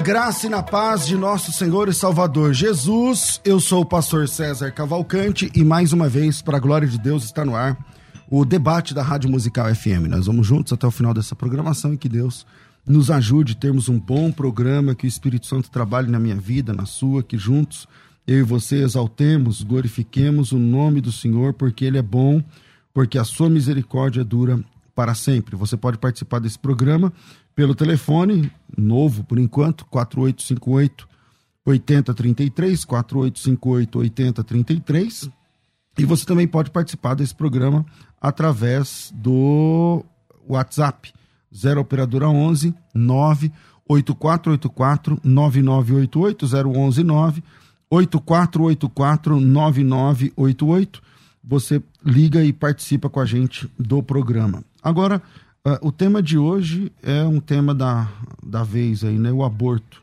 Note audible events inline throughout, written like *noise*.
Graça e na paz de nosso Senhor e Salvador Jesus. Eu sou o pastor César Cavalcante e mais uma vez, para a glória de Deus, está no ar o debate da Rádio Musical FM. Nós vamos juntos até o final dessa programação e que Deus nos ajude a termos um bom programa, que o Espírito Santo trabalhe na minha vida, na sua, que juntos eu e você exaltemos, glorifiquemos o nome do Senhor, porque Ele é bom, porque a sua misericórdia dura para sempre. Você pode participar desse programa pelo telefone, novo por enquanto, 4858 8033, 4858 8033. E você também pode participar desse programa através do WhatsApp 0 operadora 11 98484 9988 011 9 8484 9988. Você liga e participa com a gente do programa. Agora, Uh, o tema de hoje é um tema da, da vez aí, né? O aborto.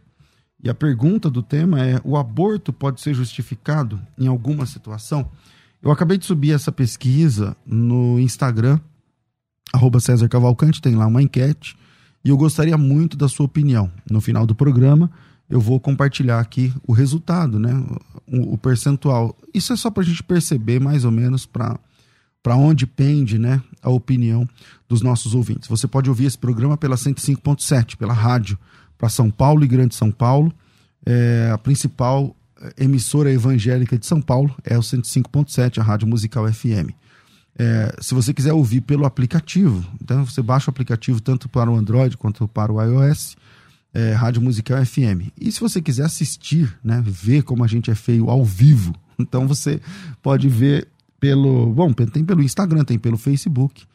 E a pergunta do tema é: o aborto pode ser justificado em alguma situação? Eu acabei de subir essa pesquisa no Instagram, arroba César Cavalcante, tem lá uma enquete, e eu gostaria muito da sua opinião. No final do programa, eu vou compartilhar aqui o resultado, né? O, o percentual. Isso é só para a gente perceber mais ou menos para para onde pende né, a opinião dos nossos ouvintes. Você pode ouvir esse programa pela 105.7, pela rádio, para São Paulo e Grande São Paulo. É, a principal é, emissora evangélica de São Paulo é o 105.7, a Rádio Musical FM. É, se você quiser ouvir pelo aplicativo, então você baixa o aplicativo tanto para o Android quanto para o iOS, é, Rádio Musical FM. E se você quiser assistir, né, ver como a gente é feio ao vivo, *laughs* então você pode ver pelo. Bom, tem pelo Instagram, tem pelo Facebook,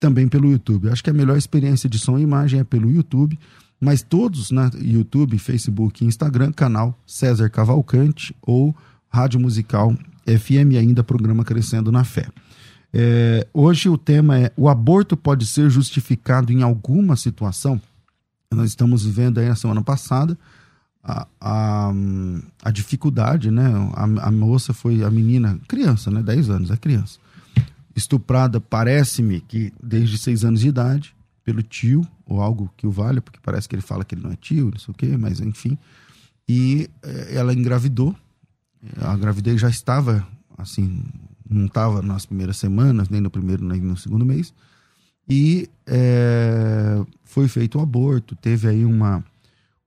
também pelo YouTube. Acho que a melhor experiência de som e imagem é pelo YouTube, mas todos na YouTube, Facebook e Instagram, canal César Cavalcante ou Rádio Musical FM, ainda programa Crescendo na Fé. É, hoje o tema é: o aborto pode ser justificado em alguma situação? Nós estamos vivendo aí na semana passada a, a, dificuldade, né? A, a, moça foi, a menina, criança, né? 10 anos, é criança. Estuprada, parece-me que desde 6 anos de idade, pelo tio, ou algo que o valha, porque parece que ele fala que ele não é tio, não sei o quê, mas enfim. E eh, ela engravidou. A gravidez já estava, assim, não estava nas primeiras semanas, nem no primeiro, nem no segundo mês. E é, foi feito o um aborto, teve aí uma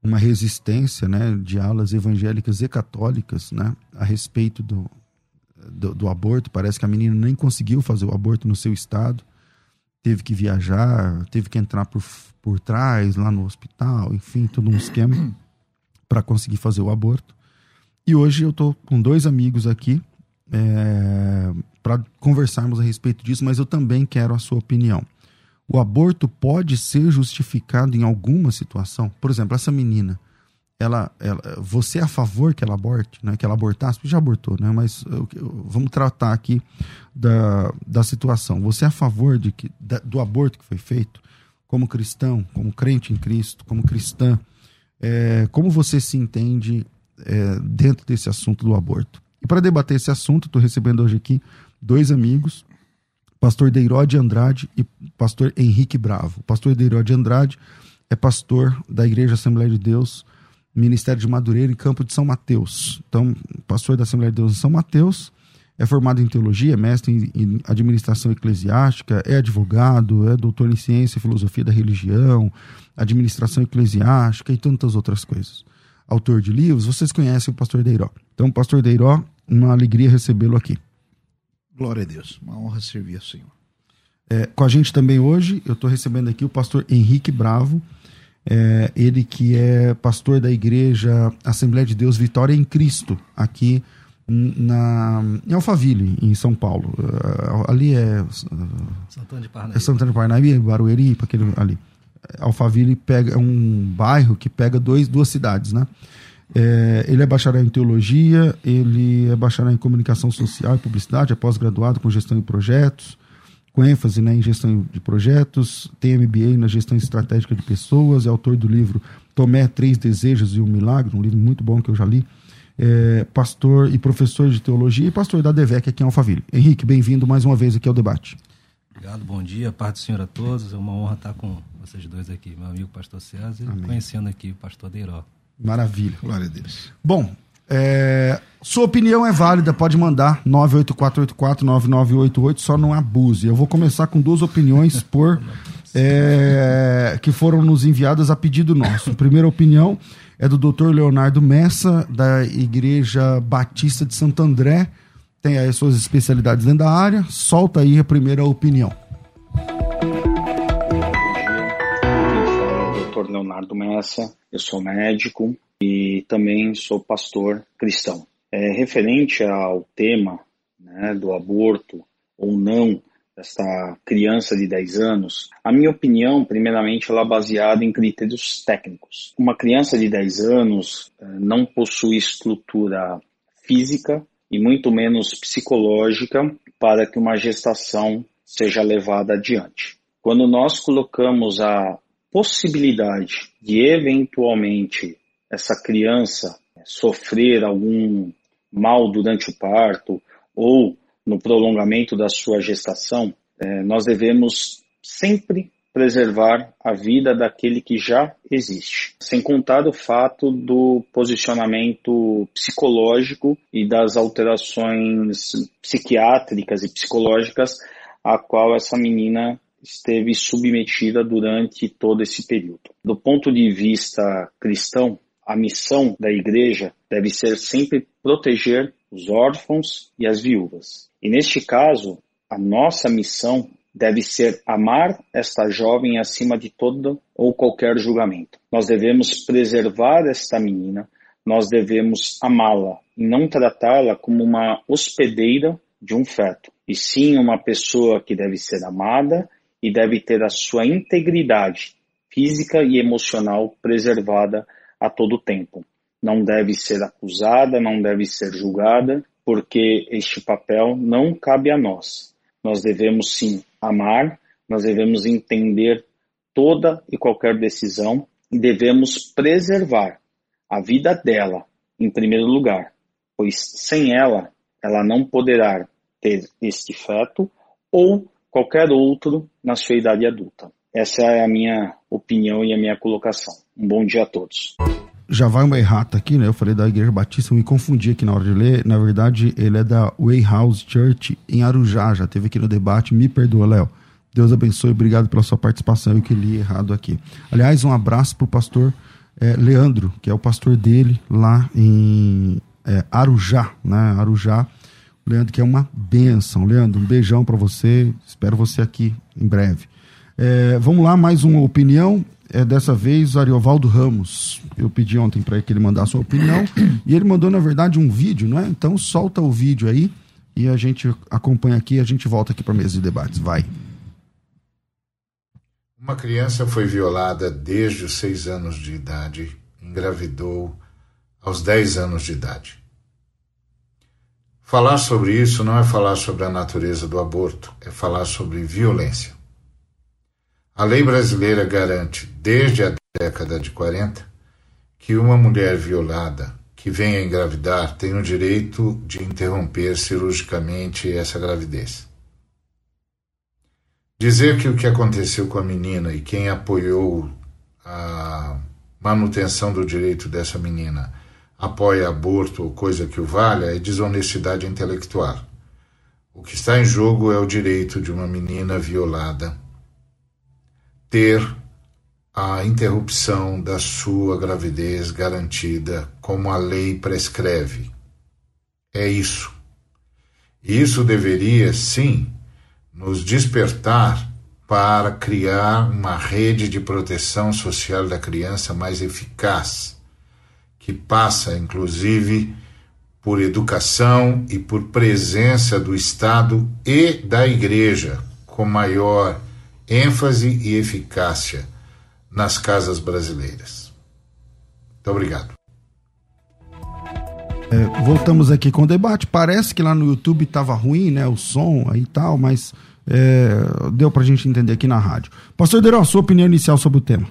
uma resistência né, de alas evangélicas e católicas né, a respeito do, do, do, aborto. Parece que a menina nem conseguiu fazer o aborto no seu estado, teve que viajar, teve que entrar por, por trás, lá no hospital, enfim, todo um esquema *clears throat* para conseguir fazer o aborto. E hoje eu estou com dois amigos aqui é, para conversarmos a respeito disso, mas eu também quero a sua opinião o aborto pode ser justificado em alguma situação. Por exemplo, essa menina, ela, ela você é a favor que ela aborte, né? Que ela abortasse, já abortou, né? Mas vamos tratar aqui da, da situação. Você é a favor de que, da, do aborto que foi feito, como cristão, como crente em Cristo, como cristã? É, como você se entende é, dentro desse assunto do aborto? E para debater esse assunto, estou recebendo hoje aqui dois amigos pastor Deirode Andrade e pastor Henrique Bravo. O pastor Deirode Andrade é pastor da Igreja Assembleia de Deus, Ministério de Madureira, em Campo de São Mateus. Então, pastor da Assembleia de Deus em São Mateus, é formado em teologia, mestre em administração eclesiástica, é advogado, é doutor em ciência e filosofia da religião, administração eclesiástica e tantas outras coisas. Autor de livros, vocês conhecem o pastor Deiró. Então, pastor Deiró, uma alegria recebê-lo aqui. Glória a Deus. Uma honra servir ao Senhor. É, com a gente também hoje, eu estou recebendo aqui o pastor Henrique Bravo, é, ele que é pastor da igreja Assembleia de Deus Vitória em Cristo, aqui na, em Alphaville, em São Paulo. Uh, ali é. Uh, Santana de Parnaíba. É Santana de Parnaíba, Barueri, para aquele ali. Alphaville pega, é um bairro que pega dois, duas cidades, né? É, ele é bacharel em teologia, ele é bacharel em comunicação social e publicidade, é pós-graduado com gestão de projetos, com ênfase né, em gestão de projetos, tem MBA na gestão estratégica de pessoas, é autor do livro Tomé, Três Desejos e um Milagre, um livro muito bom que eu já li. É, pastor e professor de teologia e pastor da DEVEC aqui em Alphaville. Henrique, bem-vindo mais uma vez aqui ao debate. Obrigado, bom dia, paz do Senhor a todos. É uma honra estar com vocês dois aqui, meu amigo pastor César e conhecendo aqui o pastor Deiró. Maravilha. Glória a Deus. Bom, é, sua opinião é válida, pode mandar 984849988, só não abuse. Eu vou começar com duas opiniões por é, que foram nos enviadas a pedido nosso. A primeira opinião é do Dr. Leonardo Messa, da Igreja Batista de Santo André. Tem aí as suas especialidades dentro da área. Solta aí a primeira opinião. Dr. Leonardo Messa, eu sou médico e também sou pastor cristão. É, referente ao tema né, do aborto ou não desta criança de 10 anos, a minha opinião, primeiramente, ela é baseada em critérios técnicos. Uma criança de 10 anos é, não possui estrutura física e muito menos psicológica para que uma gestação seja levada adiante. Quando nós colocamos a possibilidade de eventualmente essa criança sofrer algum mal durante o parto ou no prolongamento da sua gestação, é, nós devemos sempre preservar a vida daquele que já existe, sem contar o fato do posicionamento psicológico e das alterações psiquiátricas e psicológicas a qual essa menina esteve submetida durante todo esse período. Do ponto de vista cristão, a missão da igreja deve ser sempre proteger os órfãos e as viúvas. E neste caso, a nossa missão deve ser amar esta jovem acima de todo ou qualquer julgamento. Nós devemos preservar esta menina, nós devemos amá-la e não tratá-la como uma hospedeira de um feto, e sim uma pessoa que deve ser amada e deve ter a sua integridade física e emocional preservada a todo tempo. Não deve ser acusada, não deve ser julgada, porque este papel não cabe a nós. Nós devemos sim amar, nós devemos entender toda e qualquer decisão e devemos preservar a vida dela em primeiro lugar, pois sem ela, ela não poderá ter este feto ou qualquer outro na sua idade adulta. Essa é a minha opinião e a minha colocação. Um bom dia a todos. Já vai uma errata aqui, né? Eu falei da Igreja Batista, eu me confundi aqui na hora de ler. Na verdade, ele é da Way House Church em Arujá, já teve aqui no debate. Me perdoa, Léo. Deus abençoe, obrigado pela sua participação. Eu que li errado aqui. Aliás, um abraço para o pastor é, Leandro, que é o pastor dele lá em é, Arujá, né? Arujá Leandro, que é uma benção. Leandro, um beijão para você. Espero você aqui em breve. É, vamos lá, mais uma opinião. É dessa vez Ariovaldo Ramos. Eu pedi ontem para que ele mandasse sua opinião e ele mandou, na verdade, um vídeo, não é? Então solta o vídeo aí e a gente acompanha aqui e a gente volta aqui para mesa de debates. Vai. Uma criança foi violada desde os seis anos de idade, engravidou aos dez anos de idade. Falar sobre isso não é falar sobre a natureza do aborto, é falar sobre violência. A lei brasileira garante, desde a década de 40, que uma mulher violada que venha engravidar tem o direito de interromper cirurgicamente essa gravidez. Dizer que o que aconteceu com a menina e quem apoiou a manutenção do direito dessa menina apoia aborto ou coisa que o valha é desonestidade intelectual. O que está em jogo é o direito de uma menina violada ter a interrupção da sua gravidez garantida como a lei prescreve. É isso. Isso deveria, sim, nos despertar para criar uma rede de proteção social da criança mais eficaz, que passa, inclusive, por educação e por presença do Estado e da Igreja, com maior ênfase e eficácia nas casas brasileiras. Muito obrigado. É, voltamos aqui com o debate. Parece que lá no YouTube estava ruim, né? O som aí e tal, mas é, deu para a gente entender aqui na rádio. Pastor Deró, sua opinião inicial sobre o tema.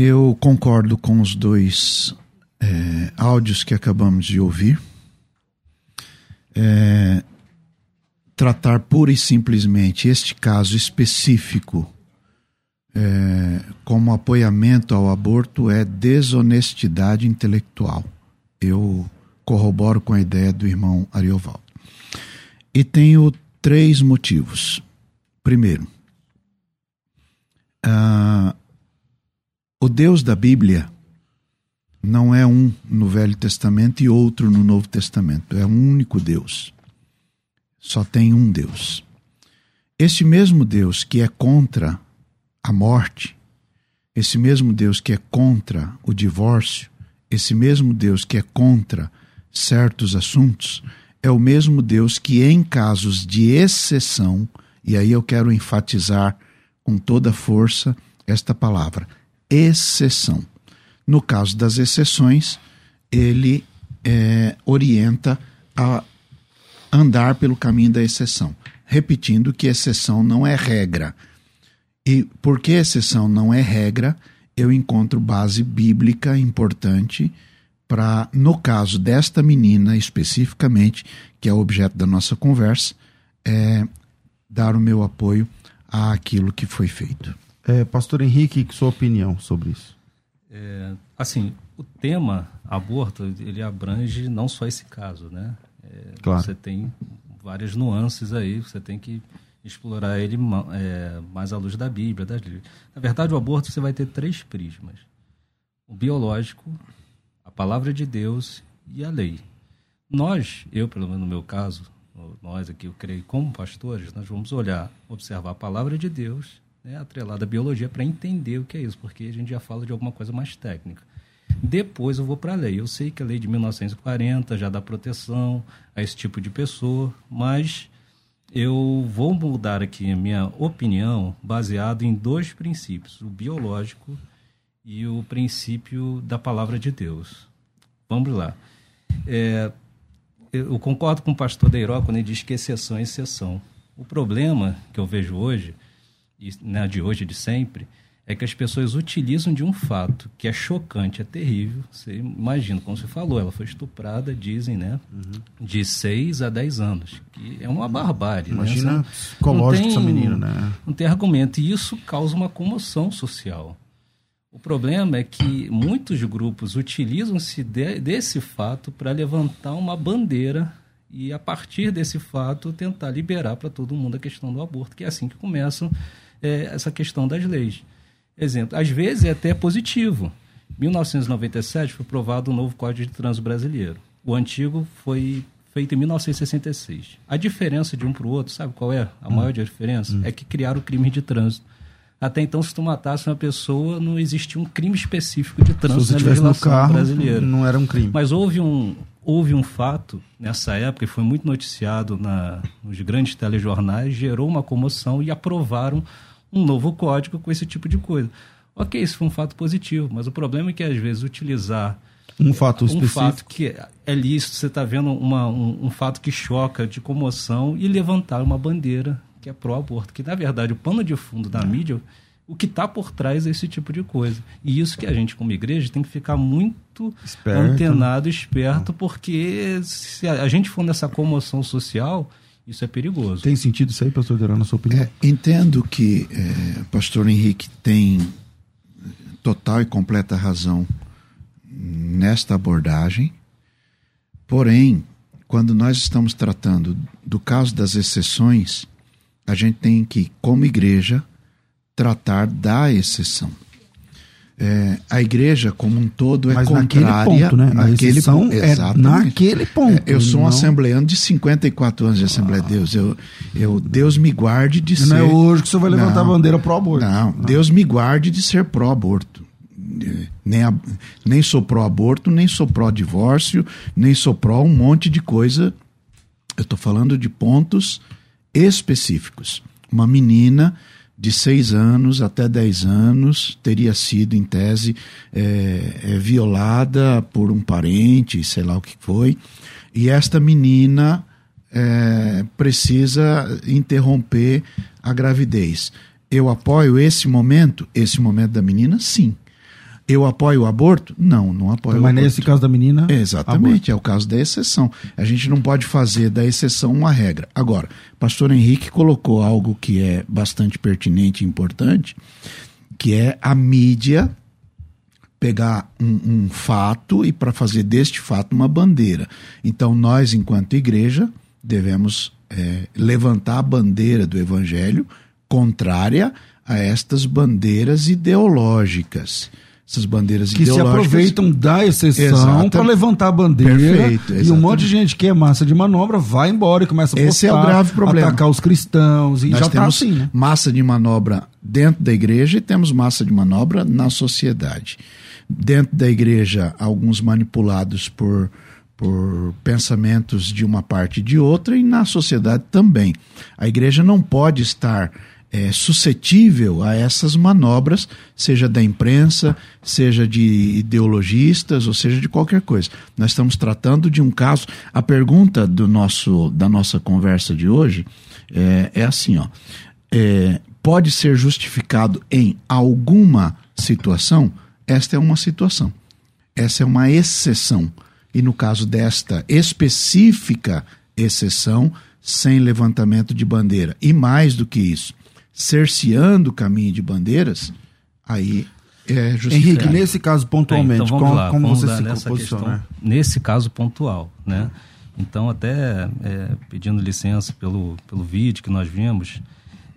Eu concordo com os dois é, áudios que acabamos de ouvir. É, tratar pura e simplesmente este caso específico é, como apoiamento ao aborto é desonestidade intelectual. Eu corroboro com a ideia do irmão Ariovaldo. E tenho três motivos. Primeiro, uh, o Deus da Bíblia não é um no Velho Testamento e outro no Novo Testamento. É um único Deus. Só tem um Deus. Este mesmo Deus que é contra a morte, esse mesmo Deus que é contra o divórcio, esse mesmo Deus que é contra certos assuntos, é o mesmo Deus que, em casos de exceção, e aí eu quero enfatizar com toda força esta palavra: exceção. No caso das exceções, ele é, orienta a andar pelo caminho da exceção, repetindo que exceção não é regra. E porque exceção não é regra, eu encontro base bíblica importante para, no caso desta menina especificamente, que é o objeto da nossa conversa, é, dar o meu apoio àquilo que foi feito. É, Pastor Henrique, sua opinião sobre isso? É, assim, o tema aborto ele abrange não só esse caso, né? É, claro. Você tem várias nuances aí, você tem que explorar ele é, mais à luz da Bíblia, das Na verdade, o aborto você vai ter três prismas: o biológico, a palavra de Deus e a lei. Nós, eu pelo menos no meu caso, nós aqui, eu creio, como pastores, nós vamos olhar, observar a palavra de Deus, né, atrelada à biologia, para entender o que é isso, porque a gente já fala de alguma coisa mais técnica. Depois eu vou para a lei. Eu sei que a lei de 1940 já dá proteção a esse tipo de pessoa, mas eu vou mudar aqui a minha opinião baseado em dois princípios: o biológico e o princípio da palavra de Deus. Vamos lá. É, eu concordo com o pastor Deiró quando ele diz que exceção é exceção. O problema que eu vejo hoje, e né, de hoje e de sempre, é que as pessoas utilizam de um fato que é chocante, é terrível. Você imagina, como você falou, ela foi estuprada, dizem, né? Uhum. De 6 a 10 anos. Que é uma barbárie. Né? Imagina né? psicológico essa menina, né? Não tem argumento. E isso causa uma comoção social. O problema é que muitos grupos utilizam-se de, desse fato para levantar uma bandeira e, a partir desse fato, tentar liberar para todo mundo a questão do aborto, que é assim que começam é, essa questão das leis. Exemplo, às vezes é até positivo. 1997 foi aprovado o novo Código de Trânsito Brasileiro. O antigo foi feito em 1966. A diferença de um para o outro, sabe qual é? A hum. maior diferença hum. é que criaram o crime de trânsito. Até então, se tu matasse uma pessoa, não existia um crime específico de trânsito se na legislação no carro, brasileira. Não era um crime. Mas houve um, houve um fato nessa época, e foi muito noticiado na, nos grandes telejornais, gerou uma comoção e aprovaram um novo código com esse tipo de coisa. Ok, isso foi um fato positivo, mas o problema é que às vezes utilizar um fato um específico. fato que é lícito, você está vendo uma, um, um, fato que choca de comoção e levantar uma bandeira que é pró-aborto, que na verdade o pano de fundo da é. mídia, o que está por trás é esse tipo de coisa. E isso que a gente, como igreja, tem que ficar muito esperto. antenado, esperto, porque se a gente for nessa comoção social, isso é perigoso. Tem sentido isso aí, pastor Derano, na sua opinião? É, entendo que é, pastor Henrique tem total e completa razão nesta abordagem, porém, quando nós estamos tratando do caso das exceções, a gente tem que, como igreja, tratar da exceção. É, a igreja como um todo é Mas contrária. Naquele ponto, né? Naquele ponto. É naquele ponto. É, eu sou um não... assembleano de 54 anos de Assembleia de Deus. Eu, eu, Deus me guarde de não ser. Não é hoje que você vai levantar não, a bandeira pro aborto. Não, não, Deus me guarde de ser pró-aborto. Nem, a, nem sou pró-aborto, nem sou pró-divórcio, nem sou pró um monte de coisa. Eu estou falando de pontos específicos. Uma menina de seis anos até dez anos teria sido, em tese, é, é, violada por um parente, sei lá o que foi, e esta menina é, precisa interromper a gravidez. Eu apoio esse momento, esse momento da menina, sim. Eu apoio o aborto? Não, não apoio Mas o aborto. nesse caso da menina? Exatamente, aborto. é o caso da exceção. A gente não pode fazer da exceção uma regra. Agora, pastor Henrique colocou algo que é bastante pertinente e importante, que é a mídia pegar um, um fato e para fazer deste fato uma bandeira. Então, nós, enquanto igreja, devemos é, levantar a bandeira do evangelho contrária a estas bandeiras ideológicas essas bandeiras que se aproveitam da exceção para levantar a bandeira Perfeito, e um monte de gente que é massa de manobra vai embora e começa a postar, Esse é o grave problema. atacar os cristãos e Nós já está assim, né? massa de manobra dentro da igreja e temos massa de manobra na sociedade. Dentro da igreja, alguns manipulados por por pensamentos de uma parte e de outra e na sociedade também. A igreja não pode estar é, suscetível a essas manobras, seja da imprensa, seja de ideologistas, ou seja de qualquer coisa. Nós estamos tratando de um caso. A pergunta do nosso, da nossa conversa de hoje é, é assim: ó, é, pode ser justificado em alguma situação? Esta é uma situação. Essa é uma exceção. E no caso desta específica exceção, sem levantamento de bandeira. E mais do que isso, cerceando o caminho de bandeiras, aí é justificado. Henrique, nesse caso pontualmente, então como, lá, como você se nessa questão, Nesse caso pontual, né? Então, até é, pedindo licença pelo, pelo vídeo que nós vimos,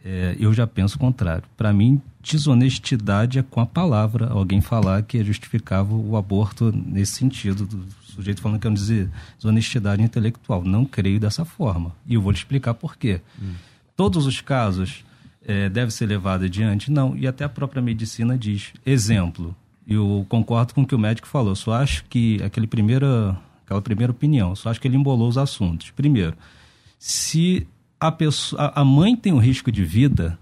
é, eu já penso o contrário. Para mim, desonestidade é com a palavra alguém falar que é justificava o aborto nesse sentido, do sujeito falando que é uma desonestidade intelectual. Não creio dessa forma. E eu vou te explicar por quê. Hum. Todos os casos é, deve ser levado adiante? Não, e até a própria medicina diz. Exemplo, eu concordo com o que o médico falou, só acho que aquele primeira, aquela primeira opinião, só acho que ele embolou os assuntos. Primeiro, se a, pessoa, a mãe tem um risco de vida,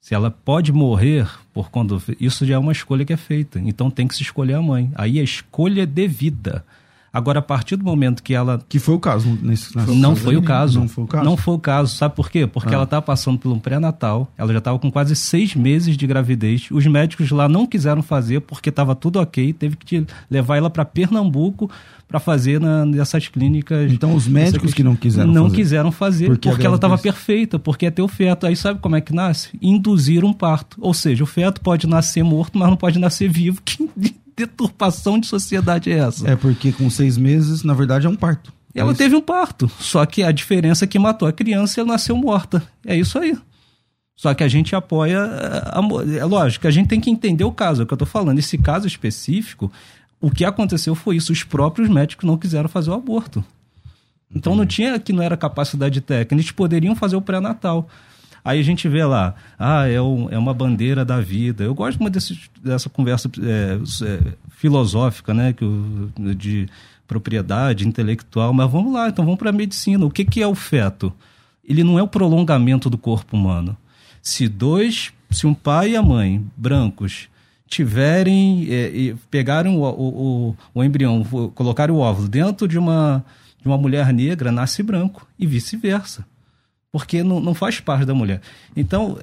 se ela pode morrer por quando isso já é uma escolha que é feita. Então tem que se escolher a mãe. Aí a escolha é de vida. Agora, a partir do momento que ela. Que foi o caso nesse Não foi o caso. Não foi o caso. Não foi o caso. Sabe por quê? Porque ah. ela estava passando por um pré-natal, ela já estava com quase seis meses de gravidez. Os médicos lá não quiseram fazer porque estava tudo ok. Teve que levar ela para Pernambuco para fazer na, nessas clínicas. Então, os médicos que não quiseram não fazer. quiseram fazer porque, porque ela estava perfeita, porque é ter o feto. Aí sabe como é que nasce? Induzir um parto. Ou seja, o feto pode nascer morto, mas não pode nascer vivo. *laughs* Que deturpação de sociedade é essa? É porque com seis meses, na verdade, é um parto. Ela é teve um parto, só que a diferença é que matou a criança e ela nasceu morta. É isso aí. Só que a gente apoia. A, é lógico, a gente tem que entender o caso, é o que eu estou falando. Esse caso específico, o que aconteceu foi isso: os próprios médicos não quiseram fazer o aborto. Então não tinha que não era capacidade técnica, eles poderiam fazer o pré-natal. Aí a gente vê lá, ah, é, um, é uma bandeira da vida. Eu gosto muito desse, dessa conversa é, é, filosófica, né, que, de propriedade intelectual, mas vamos lá, então vamos para a medicina. O que, que é o feto? Ele não é o prolongamento do corpo humano. Se dois, se um pai e a mãe, brancos, tiverem, é, pegarem o, o, o, o embrião, colocarem o óvulo dentro de uma, de uma mulher negra, nasce branco, e vice-versa porque não, não faz parte da mulher. Então,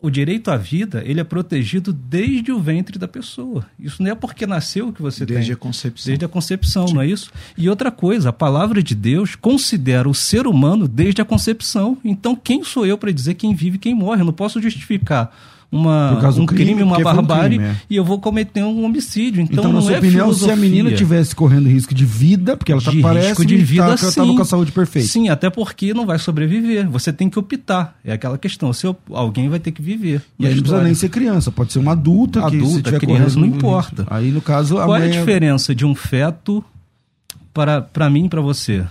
o direito à vida ele é protegido desde o ventre da pessoa. Isso não é porque nasceu que você desde tem. Desde a concepção. Desde a concepção, Sim. não é isso? E outra coisa, a palavra de Deus considera o ser humano desde a concepção. Então, quem sou eu para dizer quem vive e quem morre? Eu não posso justificar uma, um crime, crime uma barbárie, um crime, é. e eu vou cometer um homicídio. Então, então na sua é opinião, filosofia. se a menina tivesse correndo risco de vida, porque ela tá, de parece risco de vida, tá, sim. tava com a saúde perfeita. Sim, até porque não vai sobreviver. Você tem que optar. É aquela questão. Se alguém vai ter que viver. E, aí não precisa nem ser criança, pode ser uma adulta, adulta que adulta, criança, não importa. Aí no caso. Qual é a diferença de um feto para, para mim e para você?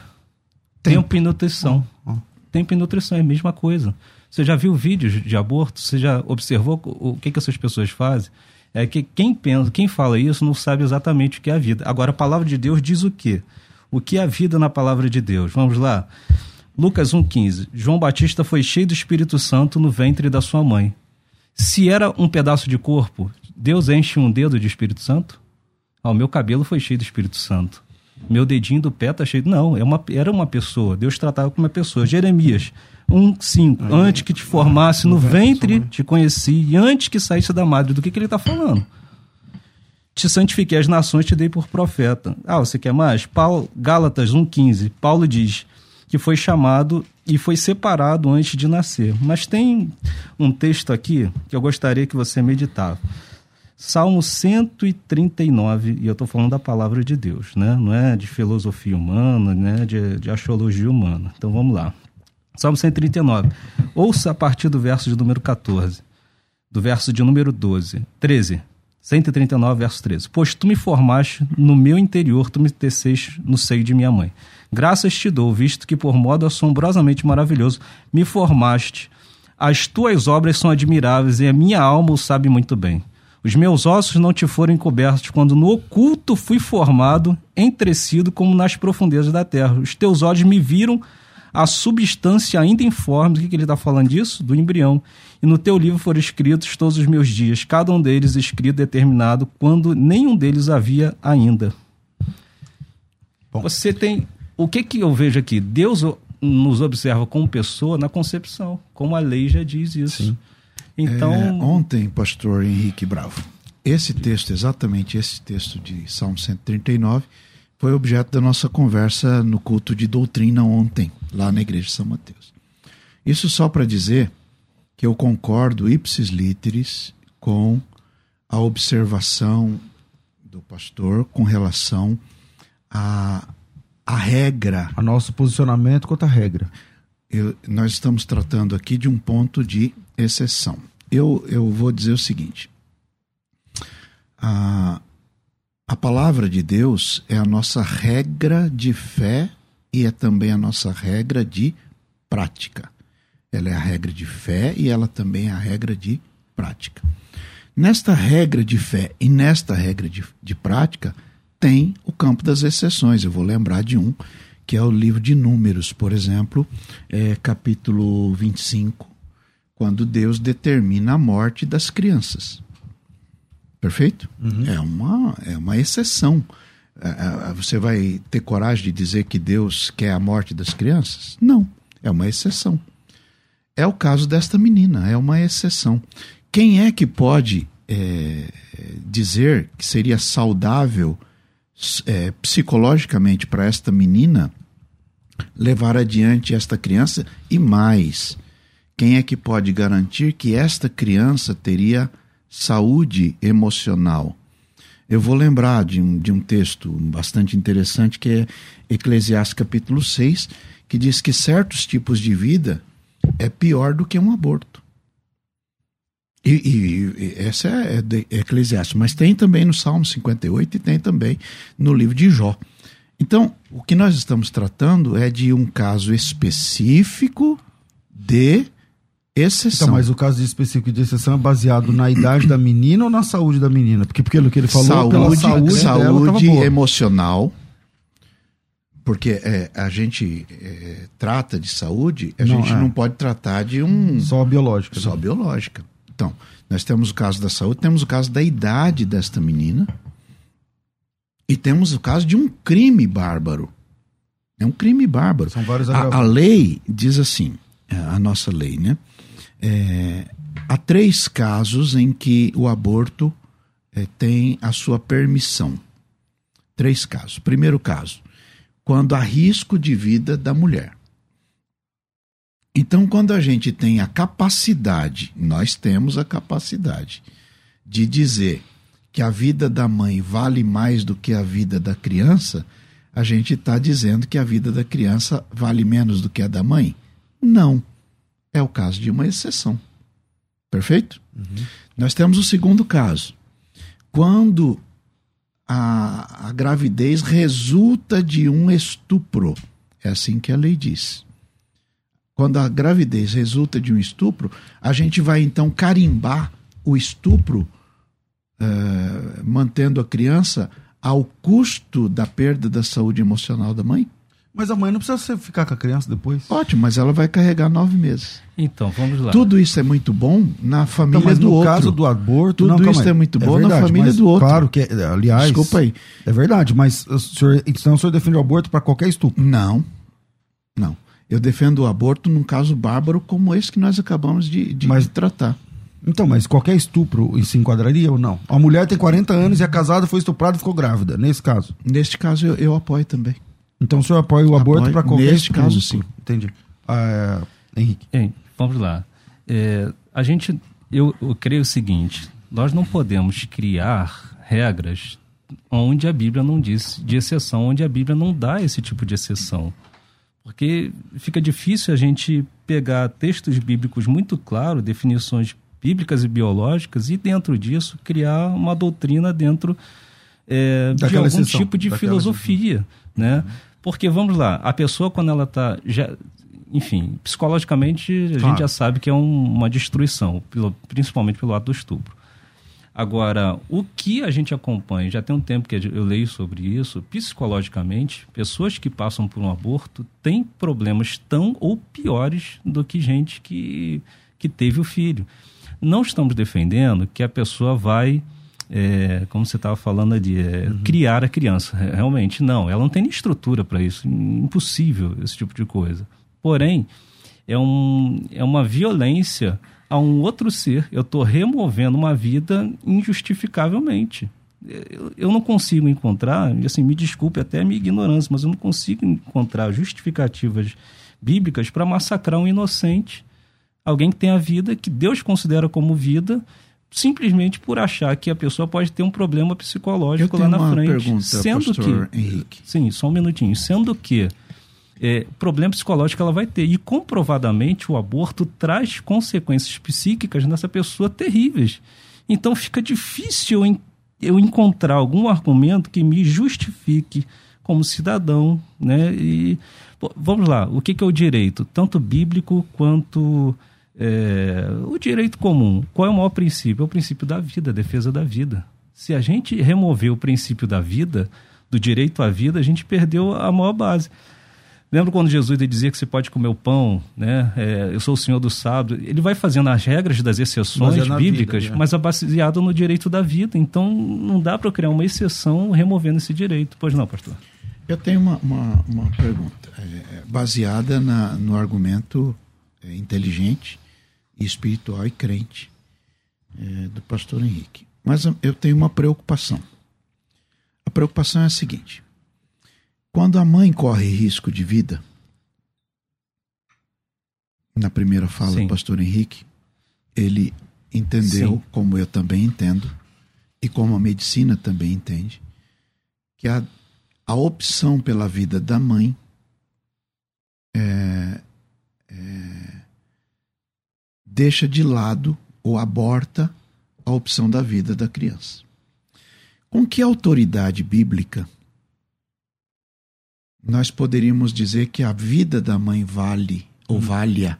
Tempo e nutrição. Oh, oh. Tempo e nutrição é a mesma coisa. Você já viu vídeos de aborto? Você já observou o que, que essas pessoas fazem? É que quem pensa, quem fala isso não sabe exatamente o que é a vida. Agora, a palavra de Deus diz o quê? O que é a vida na palavra de Deus? Vamos lá. Lucas 1,15. João Batista foi cheio do Espírito Santo no ventre da sua mãe. Se era um pedaço de corpo, Deus enche um dedo de Espírito Santo? Ah, o meu cabelo foi cheio do Espírito Santo. Meu dedinho do pé está cheio. Não, é era uma pessoa. Deus tratava como uma pessoa. Jeremias 1,5. Antes que te formasse no ventre, te conheci. E antes que saísse da madre, do que, que ele está falando? Te santifiquei as nações, te dei por profeta. Ah, você quer mais? Paulo, Gálatas 1,15. Paulo diz que foi chamado e foi separado antes de nascer. Mas tem um texto aqui que eu gostaria que você meditasse. Salmo 139, e eu estou falando da palavra de Deus, né? não é de filosofia humana, né? de, de astrologia humana. Então vamos lá. Salmo 139. Ouça a partir do verso de número 14, do verso de número 12, 13. 139, verso 13. Pois tu me formaste no meu interior, tu me teceste no seio de minha mãe. Graças te dou, visto que por modo assombrosamente maravilhoso me formaste. As tuas obras são admiráveis e a minha alma o sabe muito bem. Os meus ossos não te foram encobertos quando no oculto fui formado, entrecido como nas profundezas da terra. Os teus olhos me viram a substância ainda informe. O que, que ele está falando disso? Do embrião. E no teu livro foram escritos todos os meus dias, cada um deles escrito determinado, quando nenhum deles havia ainda. Bom. Você tem. O que, que eu vejo aqui? Deus nos observa como pessoa na concepção, como a lei já diz isso. Sim. Então. É, ontem, pastor Henrique Bravo, esse texto, exatamente esse texto de Salmo 139 foi objeto da nossa conversa no culto de doutrina ontem, lá na Igreja de São Mateus. Isso só para dizer que eu concordo ipsis literis com a observação do pastor com relação à a, a regra. A nosso posicionamento quanto à regra. Eu, nós estamos tratando aqui de um ponto de exceção. Eu, eu vou dizer o seguinte: a, a palavra de Deus é a nossa regra de fé e é também a nossa regra de prática. Ela é a regra de fé e ela também é a regra de prática. Nesta regra de fé e nesta regra de, de prática, tem o campo das exceções. Eu vou lembrar de um, que é o livro de Números, por exemplo, é, capítulo 25, quando Deus determina a morte das crianças. Perfeito? Uhum. É, uma, é uma exceção. É, é, você vai ter coragem de dizer que Deus quer a morte das crianças? Não, é uma exceção. É o caso desta menina, é uma exceção. Quem é que pode é, dizer que seria saudável é, psicologicamente para esta menina levar adiante esta criança? E mais, quem é que pode garantir que esta criança teria saúde emocional. Eu vou lembrar de um, de um texto bastante interessante que é Eclesiastes capítulo 6, que diz que certos tipos de vida é pior do que um aborto. E, e, e essa é, de Eclesiastes, mas tem também no Salmo 58 e tem também no livro de Jó. Então, o que nós estamos tratando é de um caso específico de exceção. Então, mas o caso de específico de exceção é baseado na idade da menina ou na saúde da menina? Porque pelo que ele falou, saúde, saúde, saúde emocional. Porque é, a gente é, trata de saúde, a não, gente é. não pode tratar de um. Só biológica. Só né? biológica. Então, nós temos o caso da saúde, temos o caso da idade desta menina. E temos o caso de um crime bárbaro. É um crime bárbaro. São vários a, a lei diz assim, é, a nossa lei, né? É, há três casos em que o aborto é, tem a sua permissão. Três casos. Primeiro caso, quando há risco de vida da mulher. Então, quando a gente tem a capacidade, nós temos a capacidade de dizer que a vida da mãe vale mais do que a vida da criança, a gente está dizendo que a vida da criança vale menos do que a da mãe? Não. É o caso de uma exceção. Perfeito? Uhum. Nós temos o segundo caso. Quando a, a gravidez resulta de um estupro. É assim que a lei diz. Quando a gravidez resulta de um estupro, a gente vai então carimbar o estupro, uh, mantendo a criança ao custo da perda da saúde emocional da mãe? Mas a mãe não precisa ficar com a criança depois. Ótimo, mas ela vai carregar nove meses. Então, vamos lá. Tudo isso é muito bom na família então, mas do no outro. No caso do aborto, tudo não, isso aí. é muito bom é verdade, na família do outro. Claro que, é, aliás. Desculpa aí. É verdade, mas o senhor, então o senhor defende o aborto para qualquer estupro? Não. Não. Eu defendo o aborto num caso bárbaro como esse que nós acabamos de, de, mas, tratar. Então, mas qualquer estupro se enquadraria ou não? A mulher tem 40 anos e é casada, foi estuprada e ficou grávida, nesse caso? Neste caso, eu, eu apoio também. Então o senhor apoia o aborto para qualquer Neste caso, sim. Entendi. Ah, é, Henrique. Bem, vamos lá. É, a gente, eu, eu creio o seguinte: nós não podemos criar regras onde a Bíblia não diz de exceção, onde a Bíblia não dá esse tipo de exceção. Porque fica difícil a gente pegar textos bíblicos muito claros, definições bíblicas e biológicas, e dentro disso criar uma doutrina dentro é, de algum exceção, tipo de filosofia. Né? Uhum. Porque, vamos lá, a pessoa quando ela está... Enfim, psicologicamente a gente já sabe que é um, uma destruição, pelo, principalmente pelo ato do estupro. Agora, o que a gente acompanha, já tem um tempo que eu leio sobre isso, psicologicamente, pessoas que passam por um aborto têm problemas tão ou piores do que gente que, que teve o filho. Não estamos defendendo que a pessoa vai é, como você estava falando ali, é, uhum. criar a criança. Realmente, não. Ela não tem nem estrutura para isso. Impossível esse tipo de coisa. Porém, é, um, é uma violência a um outro ser. Eu estou removendo uma vida injustificavelmente. Eu, eu não consigo encontrar, assim, me desculpe até a minha ignorância, mas eu não consigo encontrar justificativas bíblicas para massacrar um inocente. Alguém que tem a vida que Deus considera como vida simplesmente por achar que a pessoa pode ter um problema psicológico lá na frente. Pergunta, sendo que. Henrique. Sim, só um minutinho. Sendo que é, problema psicológico ela vai ter. E comprovadamente o aborto traz consequências psíquicas nessa pessoa terríveis. Então fica difícil eu, encontrar algum argumento que me justifique como cidadão, né? E vamos lá, o que, que é o direito, tanto bíblico quanto é, o direito comum, qual é o maior princípio? É o princípio da vida, a defesa da vida. Se a gente remover o princípio da vida, do direito à vida, a gente perdeu a maior base. Lembra quando Jesus dizia que você pode comer o pão, né? É, eu sou o Senhor do sábado. Ele vai fazendo as regras das exceções bíblicas, vida, né? mas é baseado no direito da vida. Então, não dá para criar uma exceção removendo esse direito. Pois não, pastor? Eu tenho uma, uma, uma pergunta é, baseada na, no argumento é, inteligente espiritual e crente é, do pastor Henrique. Mas eu tenho uma preocupação. A preocupação é a seguinte: quando a mãe corre risco de vida, na primeira fala Sim. do pastor Henrique, ele entendeu, Sim. como eu também entendo, e como a medicina também entende, que a, a opção pela vida da mãe é, é, deixa de lado ou aborta a opção da vida da criança. Com que autoridade bíblica nós poderíamos dizer que a vida da mãe vale ou hum. valha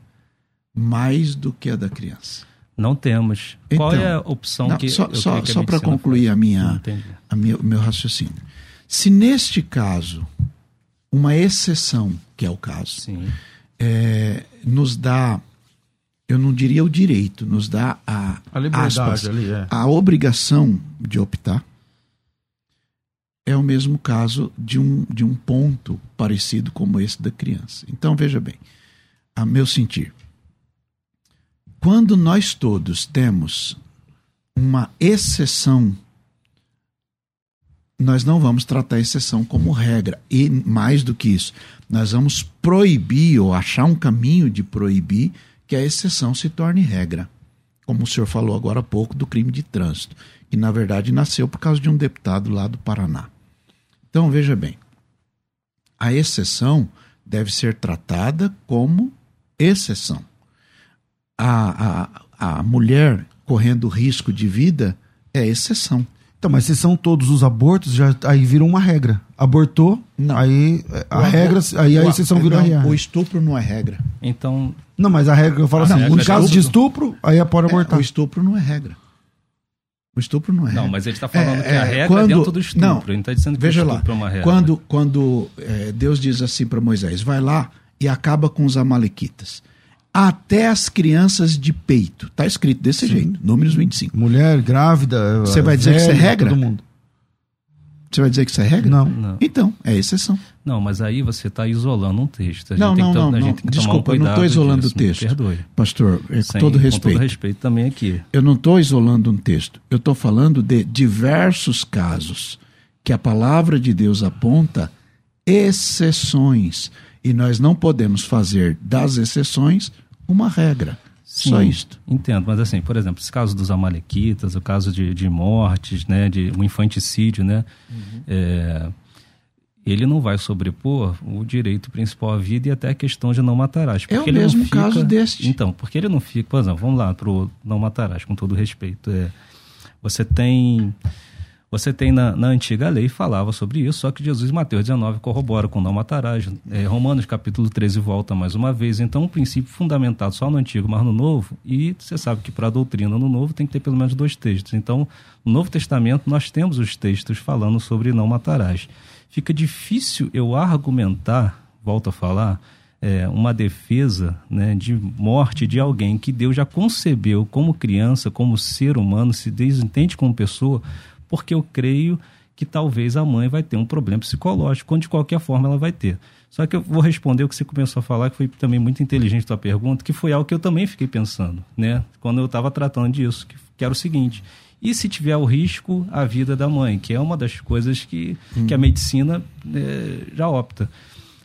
mais do que a da criança? Não temos. Então, Qual é a opção não, que só só, só para concluir a minha, a minha, o meu raciocínio? Se neste caso uma exceção, que é o caso, é, nos dá eu não diria o direito, nos dá a, a liberdade aspas, ali, é. a obrigação de optar. É o mesmo caso de um, de um ponto parecido como esse da criança. Então, veja bem, a meu sentir, quando nós todos temos uma exceção nós não vamos tratar a exceção como regra. E mais do que isso, nós vamos proibir ou achar um caminho de proibir que a exceção se torne regra. Como o senhor falou agora há pouco do crime de trânsito, que na verdade nasceu por causa de um deputado lá do Paraná. Então veja bem, a exceção deve ser tratada como exceção. A, a, a mulher correndo risco de vida é exceção. Então, mas se são todos os abortos, já aí vira uma regra. Abortou, não. aí a o regra, aí a exceção vira regra. O estupro não é regra. Então. Não, mas a regra eu falo ah, assim, no caso de estupro, aí pode é, abortar. o estupro não é regra. O estupro não é regra. Não, mas ele está falando é, que a regra é quando, é dentro do estupro. Não, ele está dizendo que veja o estupro lá, é uma regra. Quando, quando é, Deus diz assim para Moisés, vai lá e acaba com os amalequitas até as crianças de peito. Está escrito desse Sim. jeito, números 25. Mulher grávida. Você vai dizer velha, que isso é regra? Todo mundo. Você vai dizer que isso é regra? Não. não. Então, é exceção. Não, mas aí você está isolando um texto. não, não, não, não. Desculpa, um eu não estou isolando disso, o texto. perdoe. Pastor, é, com todo respeito. Com todo respeito também aqui. Eu não estou isolando um texto. Eu estou falando de diversos casos que a palavra de Deus aponta exceções. E nós não podemos fazer das exceções uma regra. Sim, Só isto. Entendo, mas assim, por exemplo, esse caso dos amalequitas, o caso de, de mortes, né, de um infanticídio, né, uhum. é, ele não vai sobrepor o direito principal à vida e até a questão de não matarás. Porque é o mesmo fica, caso deste. Então, porque ele não fica, por exemplo, vamos lá para o não matarás, com todo respeito. É, você tem você tem na, na, antiga lei falava sobre isso, só que Jesus, Mateus 19, corrobora com não matarás. É, Romanos capítulo 13 volta mais uma vez. Então, um princípio fundamentado só no antigo, mas no novo, e você sabe que para a doutrina no novo tem que ter pelo menos dois textos. Então, no Novo Testamento nós temos os textos falando sobre não matarás. Fica difícil eu argumentar, volto a falar, é, uma defesa né, de morte de alguém que Deus já concebeu como criança, como ser humano, se desentende como pessoa porque eu creio que talvez a mãe vai ter um problema psicológico, quando de qualquer forma ela vai ter. Só que eu vou responder o que você começou a falar, que foi também muito inteligente a tua pergunta, que foi algo que eu também fiquei pensando, né? Quando eu estava tratando disso, que, que, era o seguinte: e se tiver o risco a vida da mãe, que é uma das coisas que, hum. que a medicina é, já opta.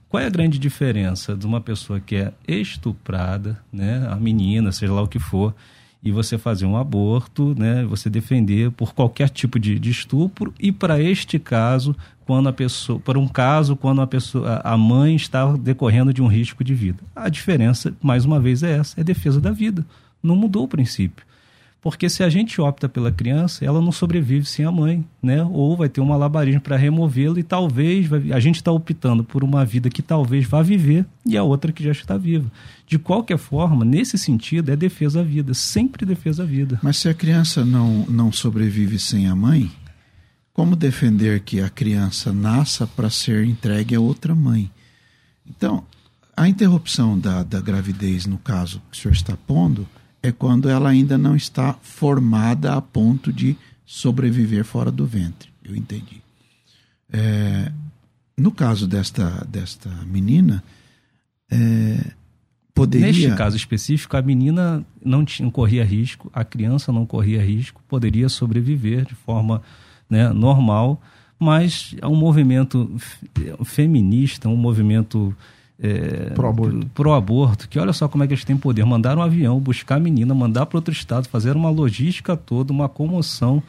Qual é a grande diferença de uma pessoa que é estuprada, né, a menina, seja lá o que for, e você fazer um aborto, né, você defender por qualquer tipo de, de estupro e para este caso, quando a pessoa, para um caso quando a pessoa, a mãe está decorrendo de um risco de vida. A diferença, mais uma vez, é essa, é defesa da vida. Não mudou o princípio. Porque se a gente opta pela criança, ela não sobrevive sem a mãe, né? Ou vai ter um malabarismo para removê-lo e talvez vai... a gente está optando por uma vida que talvez vá viver e a outra que já está viva. De qualquer forma, nesse sentido, é defesa da vida, sempre defesa da vida. Mas se a criança não, não sobrevive sem a mãe, como defender que a criança nasça para ser entregue a outra mãe? Então, a interrupção da, da gravidez, no caso que o senhor está pondo, é quando ela ainda não está formada a ponto de sobreviver fora do ventre. Eu entendi. É, no caso desta, desta menina, é, poderia. Neste caso específico, a menina não, tinha, não corria risco, a criança não corria risco, poderia sobreviver de forma né, normal, mas é um movimento feminista, um movimento é, pro-aborto. pro-aborto, que olha só como é que eles têm poder. Mandar um avião, buscar a menina, mandar para outro estado, fazer uma logística toda, uma comoção.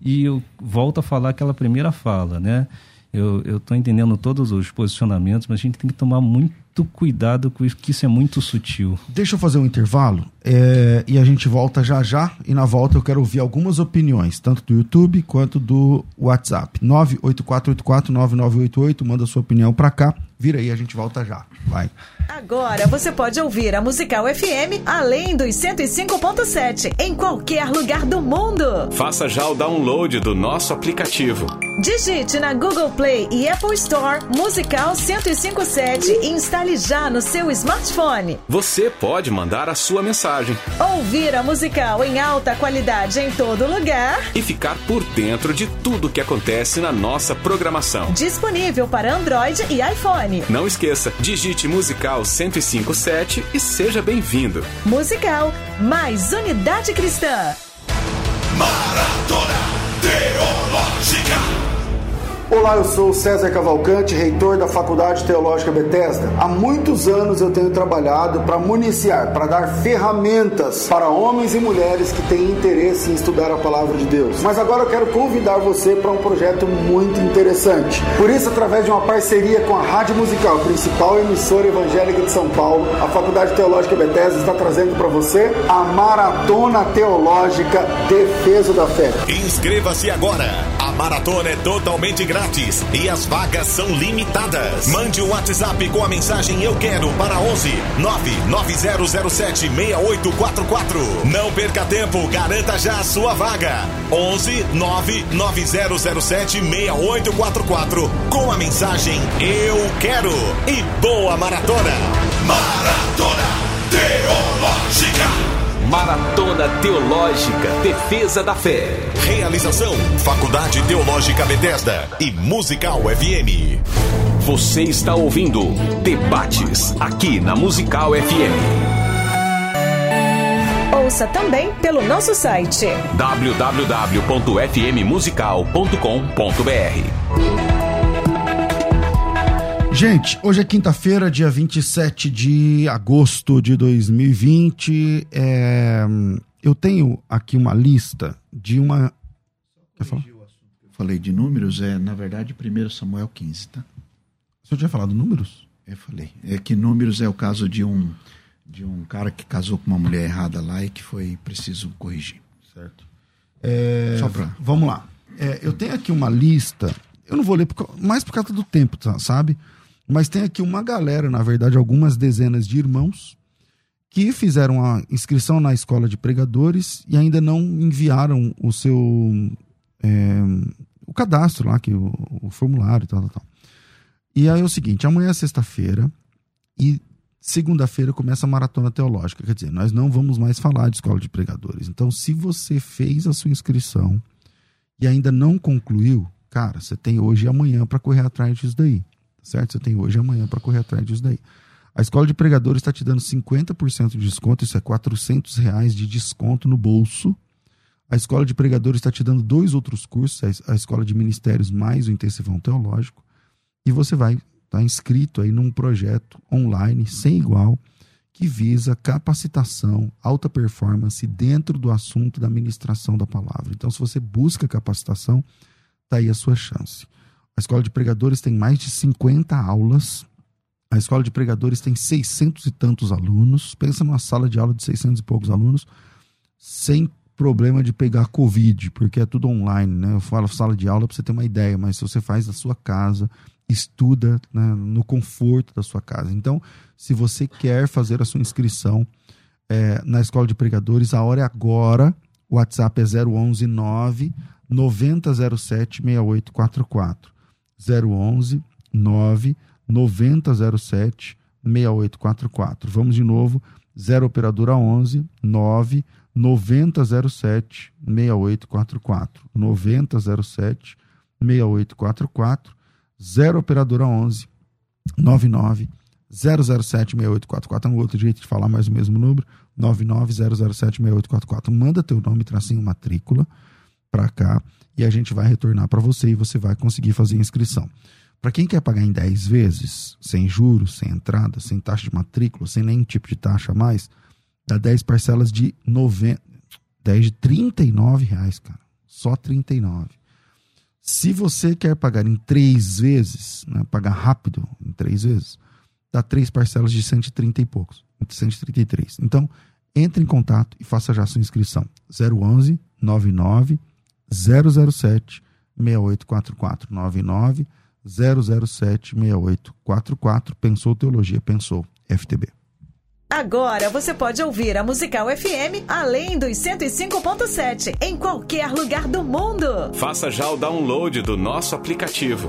E eu volto a falar aquela primeira fala, né? Eu estou entendendo todos os posicionamentos, mas a gente tem que tomar muito cuidado com isso, que isso é muito sutil. Deixa eu fazer um intervalo é, e a gente volta já já. E na volta eu quero ouvir algumas opiniões, tanto do YouTube quanto do WhatsApp. 984849988, manda sua opinião para cá. Vira aí, a gente volta já. Vai. Agora você pode ouvir a Musical FM além dos 105.7 em qualquer lugar do mundo. Faça já o download do nosso aplicativo. Digite na Google Play e Apple Store Musical 1057 e instale já no seu smartphone. Você pode mandar a sua mensagem. Ouvir a Musical em alta qualidade em todo lugar. E ficar por dentro de tudo que acontece na nossa programação. Disponível para Android e iPhone. Não esqueça, digite Musical 1057 e seja bem-vindo. Musical, mais unidade cristã. Maratona Teológica. Olá, eu sou César Cavalcante, reitor da Faculdade Teológica Bethesda. Há muitos anos eu tenho trabalhado para municiar, para dar ferramentas para homens e mulheres que têm interesse em estudar a palavra de Deus. Mas agora eu quero convidar você para um projeto muito interessante. Por isso, através de uma parceria com a Rádio Musical, principal emissora evangélica de São Paulo, a Faculdade Teológica Bethesda está trazendo para você a Maratona Teológica Defesa da Fé. Inscreva-se agora. A maratona é totalmente grátis grátis e as vagas são limitadas. Mande um WhatsApp com a mensagem Eu Quero para 11 99007 6844. Não perca tempo, garanta já a sua vaga. 11 99007 6844 com a mensagem Eu Quero e boa maratona. Maratona Teológica. Maratona Teológica Defesa da Fé. Realização: Faculdade Teológica Bethesda e Musical FM. Você está ouvindo Debates aqui na Musical FM. Ouça também pelo nosso site www.fmmusical.com.br. Gente, hoje é quinta-feira, dia 27 de agosto de 2020. É, eu tenho aqui uma lista de uma. Quer falar? Falei de números, é na verdade 1 Samuel 15, tá? O senhor tinha falado números? Eu falei. É que números é o caso de um, de um cara que casou com uma mulher errada lá e que foi preciso corrigir. Certo. É, Só pra... Vamos lá. É, eu tenho aqui uma lista. Eu não vou ler por, mais por causa do tempo, tá, sabe? Mas tem aqui uma galera, na verdade, algumas dezenas de irmãos que fizeram a inscrição na escola de pregadores e ainda não enviaram o seu é, o cadastro lá, que o, o formulário e tal, tal, tal. E aí é o seguinte, amanhã é sexta-feira e segunda-feira começa a maratona teológica, quer dizer, nós não vamos mais falar de escola de pregadores. Então, se você fez a sua inscrição e ainda não concluiu, cara, você tem hoje e amanhã para correr atrás disso daí certo? Você tem hoje e amanhã para correr atrás disso daí. A escola de pregadores está te dando 50% de desconto, isso é 400 reais de desconto no bolso. A escola de pregadores está te dando dois outros cursos, a escola de ministérios mais o intensivão teológico. E você vai estar tá inscrito aí num projeto online sem igual que visa capacitação, alta performance dentro do assunto da ministração da palavra. Então, se você busca capacitação, tá aí a sua chance. A escola de pregadores tem mais de 50 aulas. A escola de pregadores tem 600 e tantos alunos. Pensa numa sala de aula de 600 e poucos alunos, sem problema de pegar Covid, porque é tudo online, né? Eu falo sala de aula para você ter uma ideia, mas se você faz na sua casa, estuda né, no conforto da sua casa. Então, se você quer fazer a sua inscrição é, na escola de pregadores, a hora é agora. O WhatsApp é 011 9 9007 6844. 011 9 9007 6844. Vamos de novo, 0 operadora 11 9 9007 6844. 9007 6844. 0 operadora 11 99 007 6844. É um outro jeito de falar mais o mesmo número. 99007 6844. Manda teu nome, tracinho, matrícula para cá e a gente vai retornar para você e você vai conseguir fazer a inscrição. Para quem quer pagar em 10 vezes, sem juros, sem entrada, sem taxa de matrícula, sem nenhum tipo de taxa a mais, dá 10 parcelas de 90, 10 de 39 reais, cara. Só 39. Se você quer pagar em três vezes, né, pagar rápido em três vezes, dá três parcelas de 130 e poucos, 133. Então, entre em contato e faça já sua inscrição. 011 99 007 6844 99 007 6844 Pensou Teologia, pensou FTB. Agora você pode ouvir a Musical FM além dos 105.7 em qualquer lugar do mundo. Faça já o download do nosso aplicativo.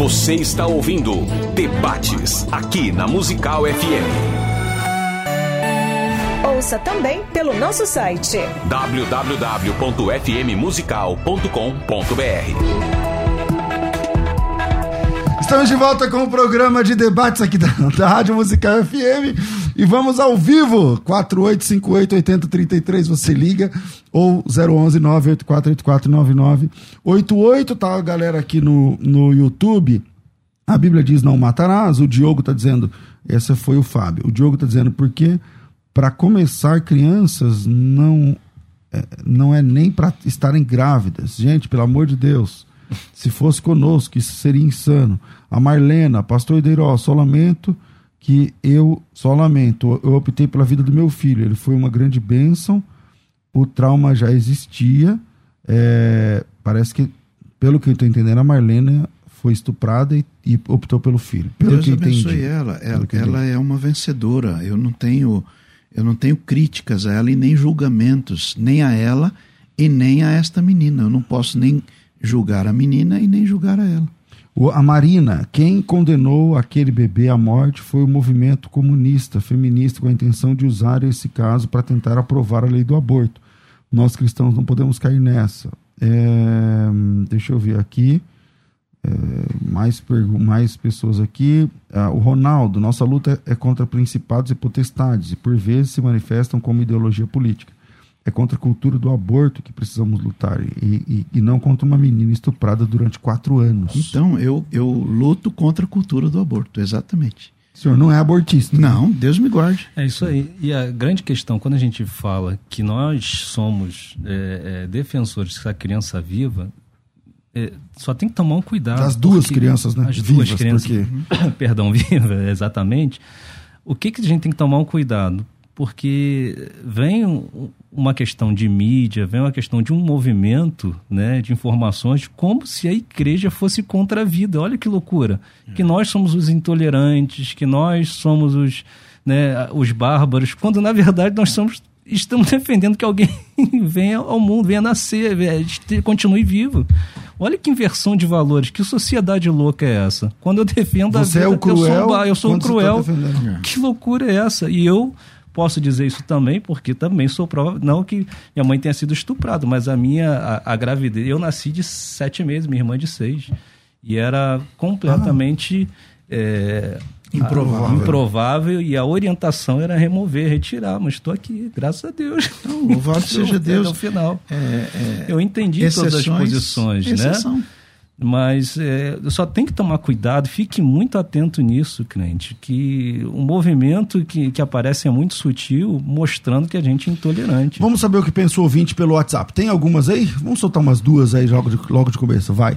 Você está ouvindo Debates aqui na Musical FM. Ouça também pelo nosso site www.fmmusical.com.br. Estamos de volta com o programa de debates aqui da, da Rádio Musical FM e vamos ao vivo, 4858-8033, você liga, ou 011 984849988, tá a galera aqui no, no YouTube, a Bíblia diz não matarás, o Diogo tá dizendo, essa foi o Fábio, o Diogo tá dizendo porque para começar crianças não é, não é nem para estarem grávidas, gente, pelo amor de Deus, se fosse conosco, isso seria insano. A Marlena, pastor Ideiró, só lamento que eu, só lamento, eu optei pela vida do meu filho. Ele foi uma grande bênção, o trauma já existia. É, parece que, pelo que eu estou entendendo, a Marlena foi estuprada e, e optou pelo filho. Pelo Deus que abençoe entendi. ela. Ela, ela é uma vencedora. Eu não tenho, eu não tenho críticas a ela e nem julgamentos, nem a ela e nem a esta menina. Eu não posso nem julgar a menina e nem julgar a ela. A Marina, quem condenou aquele bebê à morte foi o movimento comunista, feminista, com a intenção de usar esse caso para tentar aprovar a lei do aborto. Nós cristãos não podemos cair nessa. É, deixa eu ver aqui. É, mais, mais pessoas aqui. Ah, o Ronaldo, nossa luta é contra principados e potestades, e por vezes se manifestam como ideologia política é contra a cultura do aborto que precisamos lutar e, e, e, não contra uma menina estuprada durante quatro anos. Então, eu, eu luto contra a cultura do aborto, exatamente. O senhor não é abortista. Né? Não, Deus me guarde. É isso aí. E a grande questão, quando a gente fala que nós somos é, é, defensores da criança viva, é, só tem que tomar um cuidado. Das duas crianças, né? As Vivas, duas crianças. Porque... *coughs* Perdão, viva, exatamente. O que, que a gente tem que tomar um cuidado? Porque vem uma questão de mídia, vem uma questão de um movimento né, de informações, como se a igreja fosse contra a vida. Olha que loucura. Que nós somos os intolerantes, que nós somos os, né, os bárbaros, quando na verdade nós somos, estamos defendendo que alguém *laughs* venha ao mundo, venha nascer, continue vivo. Olha que inversão de valores, que sociedade louca é essa? Quando eu defendo Você a vida, é o cruel, eu sou, eu sou um tá cruel. que loucura é essa? E eu Posso dizer isso também, porque também sou prova, não que minha mãe tenha sido estuprada, mas a minha, a, a gravidez, eu nasci de sete meses, minha irmã de seis, e era completamente... Ah. É, Improvável. improvável e a orientação era remover, retirar, mas estou aqui, graças a Deus. Não, louvado *laughs* seja Deus. No final. É, é, eu entendi todas as posições, né? exceção. né? Mas é, só tem que tomar cuidado, fique muito atento nisso, crente, que o movimento que, que aparece é muito sutil, mostrando que a gente é intolerante. Vamos saber o que pensa o ouvinte pelo WhatsApp. Tem algumas aí? Vamos soltar umas duas aí logo de, logo de começo, vai.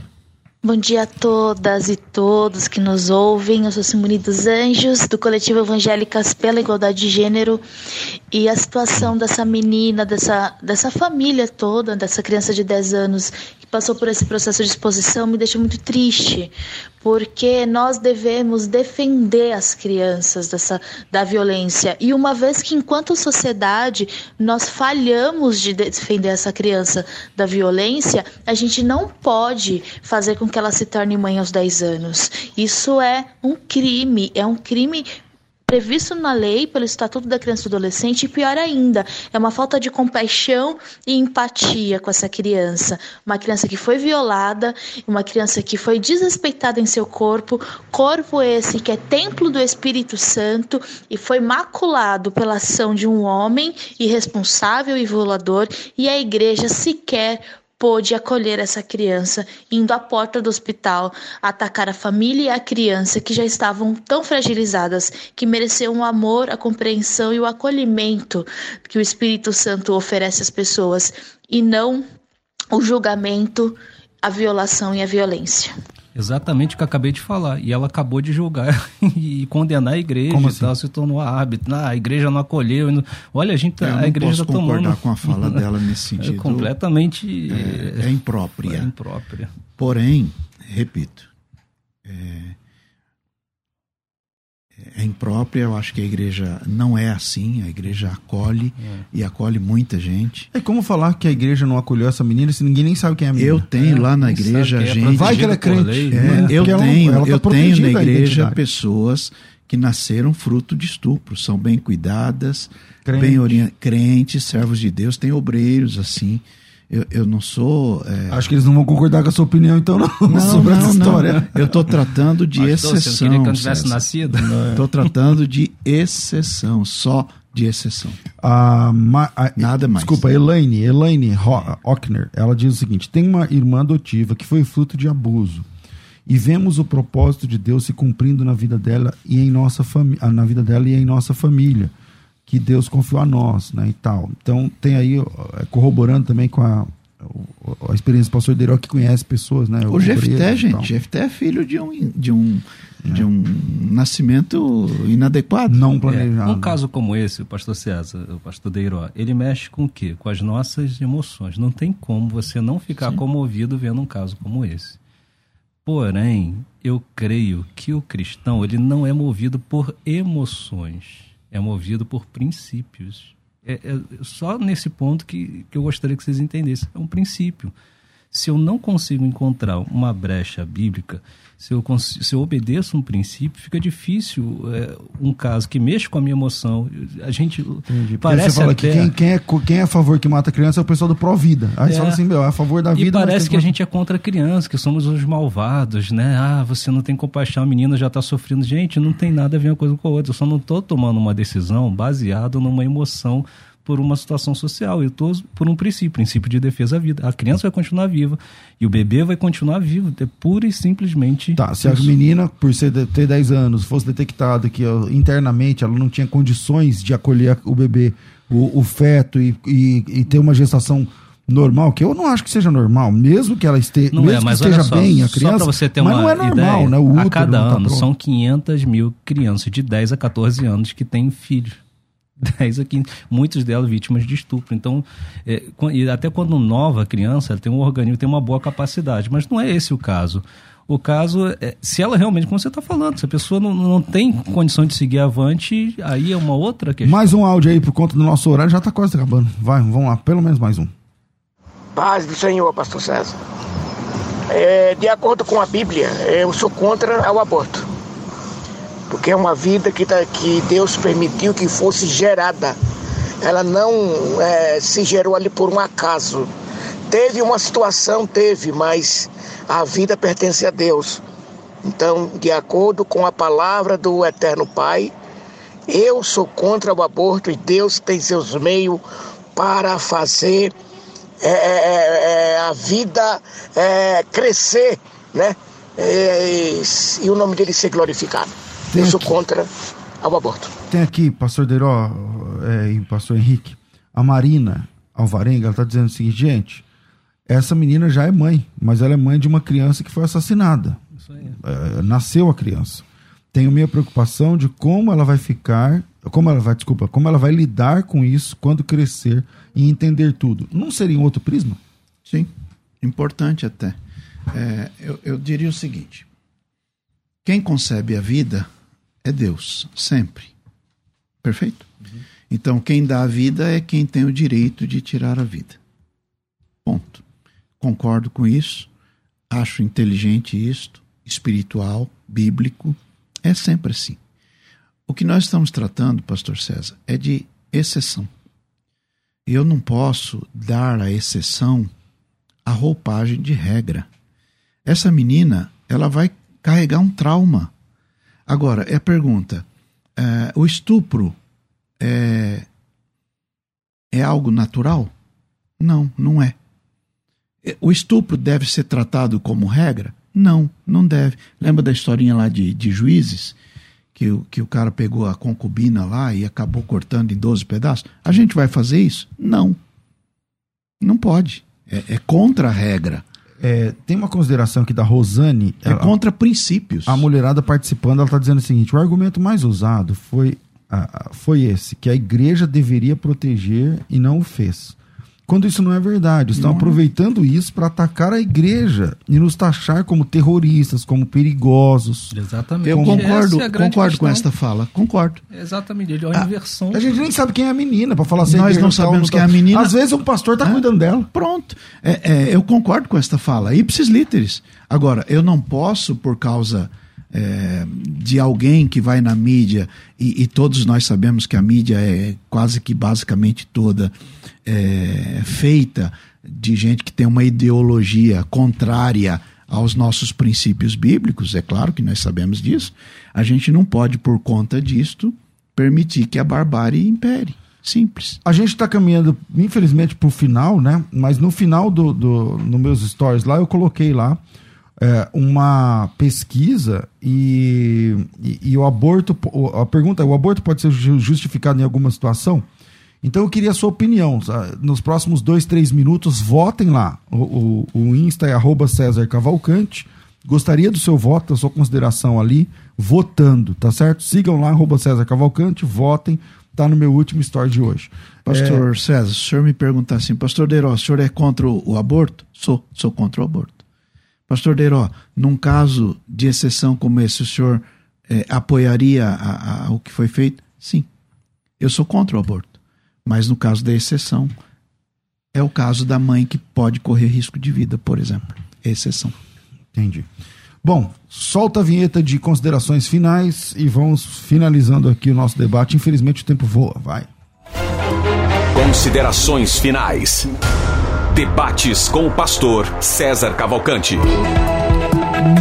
Bom dia a todas e todos que nos ouvem. Eu sou Simone dos Anjos, do coletivo Evangélicas pela Igualdade de Gênero. E a situação dessa menina, dessa, dessa família toda, dessa criança de 10 anos passou por esse processo de exposição me deixa muito triste, porque nós devemos defender as crianças dessa, da violência. E uma vez que, enquanto sociedade, nós falhamos de defender essa criança da violência, a gente não pode fazer com que ela se torne mãe aos 10 anos. Isso é um crime, é um crime previsto na lei pelo Estatuto da Criança e do Adolescente, e pior ainda, é uma falta de compaixão e empatia com essa criança. Uma criança que foi violada, uma criança que foi desrespeitada em seu corpo, corpo esse que é templo do Espírito Santo e foi maculado pela ação de um homem irresponsável e violador, e a igreja sequer pôde acolher essa criança, indo à porta do hospital atacar a família e a criança que já estavam tão fragilizadas, que mereciam o amor, a compreensão e o acolhimento que o Espírito Santo oferece às pessoas, e não o julgamento, a violação e a violência. Exatamente o que eu acabei de falar. E ela acabou de julgar *laughs* e condenar a igreja Como e assim? tal, se tornou árbitro. Ah, a igreja não acolheu. Não... Olha, a gente, eu a igreja está tomando. concordar com a fala *laughs* dela nesse é sentido. É completamente. É, é imprópria. É imprópria. Porém, repito, é, é, própria. Eu acho que a igreja não é assim. A igreja acolhe é. e acolhe muita gente. É como falar que a igreja não acolheu essa menina se ninguém nem sabe quem é a menina. Eu tenho é, lá na igreja é gente. Vai que ela é crente. É, eu tenho, ela, ela eu tá tenho na igreja pessoas que nasceram fruto de estupro, são bem cuidadas, Crente. bem orientadas, crentes, servos de Deus, tem obreiros assim. Eu, eu não sou. É... Acho que eles não vão concordar com a sua opinião, então, não, não *laughs* sobre não, essa história. Não. Eu estou tratando de exceção. Você queria que eu tivesse nascido? Estou tratando de exceção, só de exceção. Ah, ma, a, Nada mais. Desculpa, Elaine, Elaine Hockner, ela diz o seguinte: tem uma irmã adotiva que foi fruto de abuso. E vemos o propósito de Deus se cumprindo na vida dela e em nossa família, na vida dela e em nossa família que Deus confiou a nós, né, e tal. Então tem aí é, corroborando também com a, a experiência do pastor Deiró que conhece pessoas, né? O, o Jefté, gente, Jefté é filho de um de um é. de um nascimento inadequado, não planejado. É, um caso como esse, o pastor César, o pastor Deiró, ele mexe com o quê? Com as nossas emoções. Não tem como você não ficar Sim. comovido vendo um caso como esse. Porém, eu creio que o cristão ele não é movido por emoções é movido por princípios. É, é, só nesse ponto que, que eu gostaria que vocês entendessem. É um princípio. Se eu não consigo encontrar uma brecha bíblica, se eu, se eu obedeço um princípio, fica difícil é, um caso que mexe com a minha emoção. A gente Entendi. parece você fala até... que quem, quem, é, quem é a favor que mata a criança é o pessoal do Pró-Vida. Aí é. fala assim, meu, é a favor da vida. E parece que a gente é contra a criança, que somos os malvados, né? Ah, você não tem compaixão, a menina já está sofrendo. Gente, não tem nada a ver uma coisa com a outra. Eu só não estou tomando uma decisão baseada numa emoção por uma situação social. Eu estou por um princípio, princípio de defesa à vida. A criança vai continuar viva e o bebê vai continuar vivo. É pura e simplesmente. Tá, se isso. a menina, por ser, ter 10 anos, fosse detectada que internamente ela não tinha condições de acolher o bebê, o, o feto e, e, e, ter uma gestação normal, que eu não acho que seja normal, mesmo que ela esteja, não mesmo é, que esteja só, bem a criança, só você ter mas não é normal, ideia, né? O a cada tá ano tá são 500 mil crianças de 10 a 14 anos que têm filhos. 10 a 15, muitos delas vítimas de estupro. Então, é, e até quando nova criança, ela tem um organismo, tem uma boa capacidade, mas não é esse o caso. O caso é, se ela realmente, como você está falando, se a pessoa não, não tem condição de seguir avante, aí é uma outra questão. Mais um áudio aí por conta do nosso horário, já está quase acabando. Vai, vamos lá, pelo menos mais um. Paz do Senhor, pastor César. É, de acordo com a Bíblia, eu sou contra o aborto porque é uma vida que, tá, que Deus permitiu que fosse gerada. Ela não é, se gerou ali por um acaso. Teve uma situação, teve, mas a vida pertence a Deus. Então, de acordo com a palavra do Eterno Pai, eu sou contra o aborto e Deus tem seus meios para fazer é, é, é, é a vida é, crescer, né? e o nome dele ser glorificado. Tem eu sou aqui, contra o aborto. Tem aqui, pastor Deiró é, e pastor Henrique, a Marina Alvarenga, ela está dizendo o seguinte, gente, essa menina já é mãe, mas ela é mãe de uma criança que foi assassinada. Isso aí. É, nasceu a criança. Tenho minha preocupação de como ela vai ficar, como ela vai, desculpa, como ela vai lidar com isso quando crescer e entender tudo. Não seria um outro prisma? Sim, importante até. É, eu, eu diria o seguinte: quem concebe a vida é Deus, sempre. Perfeito? Uhum. Então, quem dá a vida é quem tem o direito de tirar a vida. Ponto. Concordo com isso. Acho inteligente isto, espiritual, bíblico. É sempre assim. O que nós estamos tratando, Pastor César, é de exceção. Eu não posso dar à exceção a roupagem de regra. Essa menina, ela vai carregar um trauma Agora, é a pergunta: é, o estupro é, é algo natural? Não, não é. O estupro deve ser tratado como regra? Não, não deve. Lembra da historinha lá de, de juízes? Que, que o cara pegou a concubina lá e acabou cortando em 12 pedaços? A gente vai fazer isso? Não. Não pode. É, é contra a regra. É, tem uma consideração aqui da Rosane. É ela, contra princípios. A mulherada participando, ela está dizendo o seguinte: o argumento mais usado foi, foi esse, que a igreja deveria proteger e não o fez. Quando isso não é verdade. Estão não. É. aproveitando isso para atacar a igreja e nos taxar como terroristas, como perigosos. Exatamente. Eu concordo, é concordo com esta fala. Concordo. Exatamente. Ele é uma ah, inversão. A gente nem sabe quem é a menina, para falar assim. Nós não sabemos quem é a menina. Às vezes um pastor está cuidando dela. Pronto. É, é, eu concordo com esta fala. Ipsis literis. Agora, eu não posso, por causa é, de alguém que vai na mídia, e, e, todos nós sabemos que a mídia é quase que basicamente toda é, feita de gente que tem uma ideologia contrária aos nossos princípios bíblicos, é claro que nós sabemos disso, a gente não pode, por conta disto, permitir que a barbárie impere. Simples. A gente está caminhando, infelizmente, para o final, né? Mas no final do, do, no meus stories lá, eu coloquei lá é, uma pesquisa e, e, e, o aborto. A pergunta: o aborto pode ser justificado em alguma situação? Então eu queria a sua opinião. Nos próximos dois, três minutos, votem lá. O, o, o Insta é arroba César Cavalcante. Gostaria do seu voto, da sua consideração ali, votando, tá certo? Sigam lá, arroba César Cavalcante, votem. Tá no meu último story de hoje. Pastor é... César, o senhor me pergunta assim, Pastor Deiró, o senhor é contra o aborto? Sou, sou contra o aborto. Pastor Deiró, num caso de exceção como esse, o senhor é, apoiaria a, a, o que foi feito? Sim. Eu sou contra o aborto. Mas no caso da exceção, é o caso da mãe que pode correr risco de vida, por exemplo. É exceção. Entendi. Bom, solta a vinheta de considerações finais e vamos finalizando aqui o nosso debate. Infelizmente o tempo voa, vai. Considerações finais. Debates com o pastor César Cavalcante.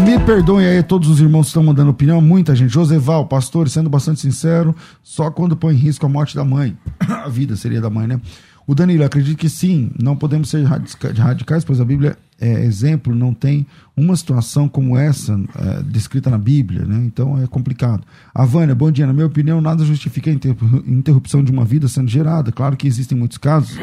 Me perdoem aí todos os irmãos que estão mandando opinião, muita gente. Joseval, pastor, sendo bastante sincero, só quando põe em risco a morte da mãe. *coughs* a vida seria da mãe, né? O Danilo, acredito que sim, não podemos ser radicais, pois a Bíblia é exemplo, não tem uma situação como essa é, descrita na Bíblia, né? Então é complicado. A Vânia, bom dia. Na minha opinião, nada justifica a interrupção de uma vida sendo gerada. Claro que existem muitos casos,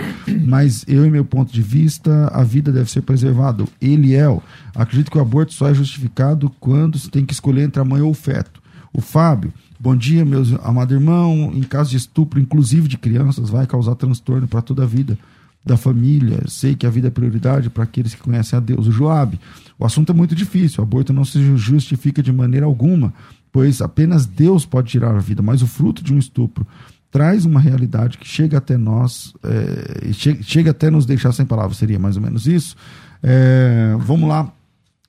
mas eu, em meu ponto de vista, a vida deve ser preservada. Eliel, acredito que o aborto só é justificado quando se tem que escolher entre a mãe ou o feto. O Fábio, Bom dia, meus amados irmãos. Em caso de estupro, inclusive de crianças, vai causar transtorno para toda a vida da família. Sei que a vida é prioridade para aqueles que conhecem a Deus. O Joab, o assunto é muito difícil. O aborto não se justifica de maneira alguma, pois apenas Deus pode tirar a vida, mas o fruto de um estupro traz uma realidade que chega até nós, é, chega, chega, até nos deixar sem palavras, seria mais ou menos isso. É, vamos lá,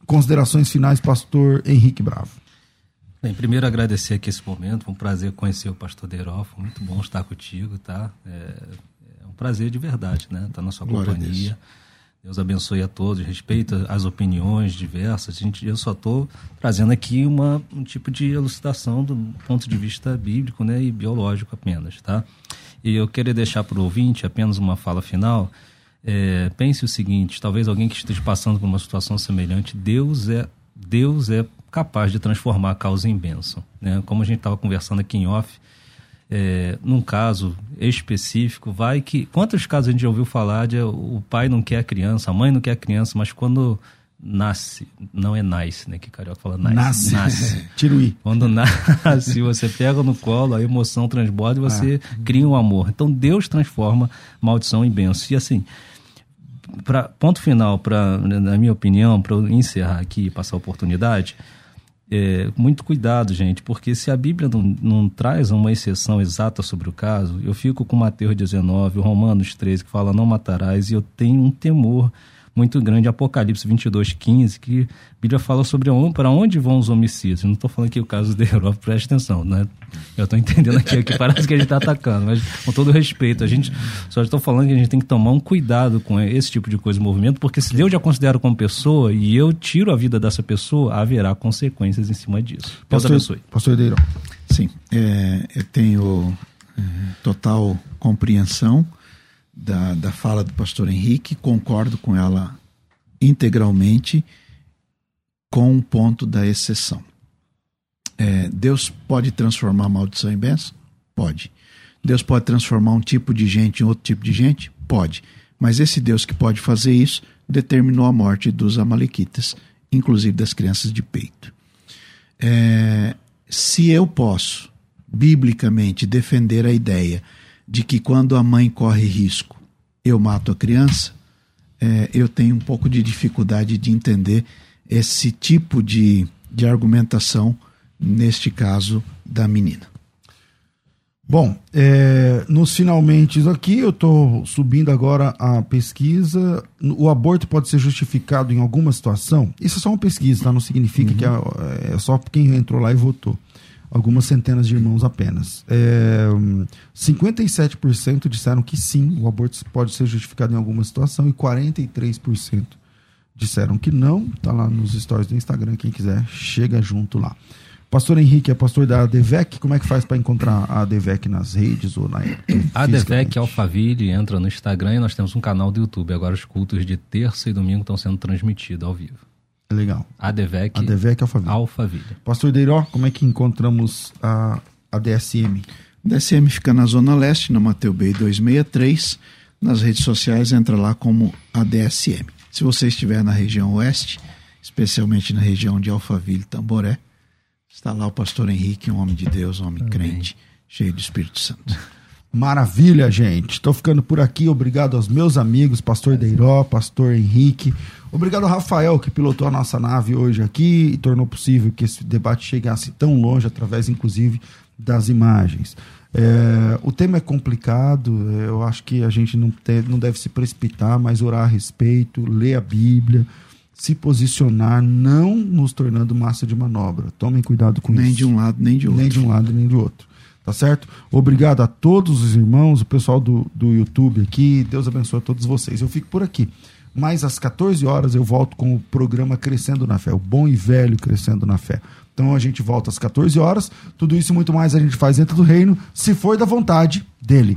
considerações finais, pastor Henrique Bravo. Bem, primeiro agradecer aqui esse momento, foi um prazer conhecer o pastor Deiró, foi muito bom estar contigo, tá? É, prazer de verdade, né? Estar na sua Glória companhia. Deus abençoe a todos, respeita as opiniões diversas. A gente, eu só estou trazendo aqui uma, um tipo de elucidação do ponto de vista bíblico né, e biológico apenas. Tá? E eu queria deixar para o ouvinte apenas uma fala final. É, pense o seguinte: talvez alguém que esteja passando por uma situação semelhante, Deus é Deus é capaz de transformar a causa em bênção. Né? Como a gente estava conversando aqui em off, é, num caso específico, vai que. Quantos casos a gente já ouviu falar de o pai não quer a criança, a mãe não quer a criança, mas quando nasce, não é nice, né? Que carioca fala nice. Nasce. nasce. *laughs* Tiruí. Quando nasce, você pega no colo, a emoção transborda e você ah. cria um amor. Então Deus transforma maldição em bênção. E assim, pra, ponto final, pra, na minha opinião, para encerrar aqui e passar a oportunidade, é, muito cuidado, gente, porque se a Bíblia não, não, traz uma exceção exata sobre o caso, eu fico com Mateus 19, Romanos 13, que fala não matarás, e eu tenho um temor muito grande, Apocalipse 22, 15, que a Bíblia fala sobre para onde vão os homicídios. não estou falando aqui o caso da Europa, preste atenção, né? Eu estou entendendo aqui que parece que a gente está atacando, mas com todo respeito, a gente só estou falando que a gente tem que tomar um cuidado com esse tipo de coisa, movimento, porque se Deus já considera como pessoa e eu tiro a vida dessa pessoa, haverá consequências em cima disso. Deus pastor, abençoe. Pastor Deirão. Sim, é, eu tenho é, total compreensão da, da fala do pastor Henrique, concordo com ela integralmente, com o ponto da exceção. É, Deus pode transformar maldição em bênção? Pode. Deus pode transformar um tipo de gente em outro tipo de gente? Pode. Mas esse Deus que pode fazer isso determinou a morte dos Amalequitas, inclusive das crianças de peito. É, se eu posso, biblicamente, defender a ideia de que quando a mãe corre risco, eu mato a criança, é, eu tenho um pouco de dificuldade de entender esse tipo de, de argumentação, neste caso da menina. Bom, é, nos finalmente aqui, eu estou subindo agora a pesquisa. O aborto pode ser justificado em alguma situação? Isso é só uma pesquisa, tá? Não significa uhum. que é, é, só quem entrou lá e votou. Algumas centenas de irmãos apenas. É, 57% disseram que sim, o aborto pode ser justificado em alguma situação, e 43% disseram que não. Tá lá nos stories do Instagram, quem quiser, chega junto lá. Pastor Henrique é pastor da ADVEC. Como é que faz para encontrar a ADVEC nas redes ou na *clears throat* ADVEC Alphaville entra no Instagram e nós temos um canal do YouTube. Agora os cultos de terça e domingo estão sendo transmitidos ao vivo. Legal. ADVEC, ADVEC Alphaville. Alphaville. Pastor Deiró, como é que encontramos a, a DSM? A DSM fica na Zona Leste, na Mateu Bay 263. Nas redes sociais entra lá como ADSM. Se você estiver na região oeste, especialmente na região de Alphaville, Tamboré, Está lá o pastor Henrique, um homem de Deus, um homem Amém. crente, cheio do Espírito Santo. Maravilha, gente. Estou ficando por aqui. Obrigado aos meus amigos, pastor Deiró, pastor Henrique. Obrigado ao Rafael, que pilotou a nossa nave hoje aqui e tornou possível que esse debate chegasse tão longe, através, inclusive, das imagens. É, o tema é complicado, eu acho que a gente não, te, não deve se precipitar, mas orar a respeito, ler a Bíblia se posicionar, não nos tornando massa de manobra. Tomem cuidado com nem isso. Nem de um lado, nem de outro. Nem de um lado, nem do outro. Tá certo? Obrigado a todos os irmãos, o pessoal do, do YouTube aqui. Deus abençoe a todos vocês. Eu fico por aqui. Mas às 14 horas eu volto com o programa Crescendo na Fé, o bom e velho Crescendo na Fé. Então a gente volta às 14 horas. Tudo isso e muito mais a gente faz dentro do reino, se for da vontade dele.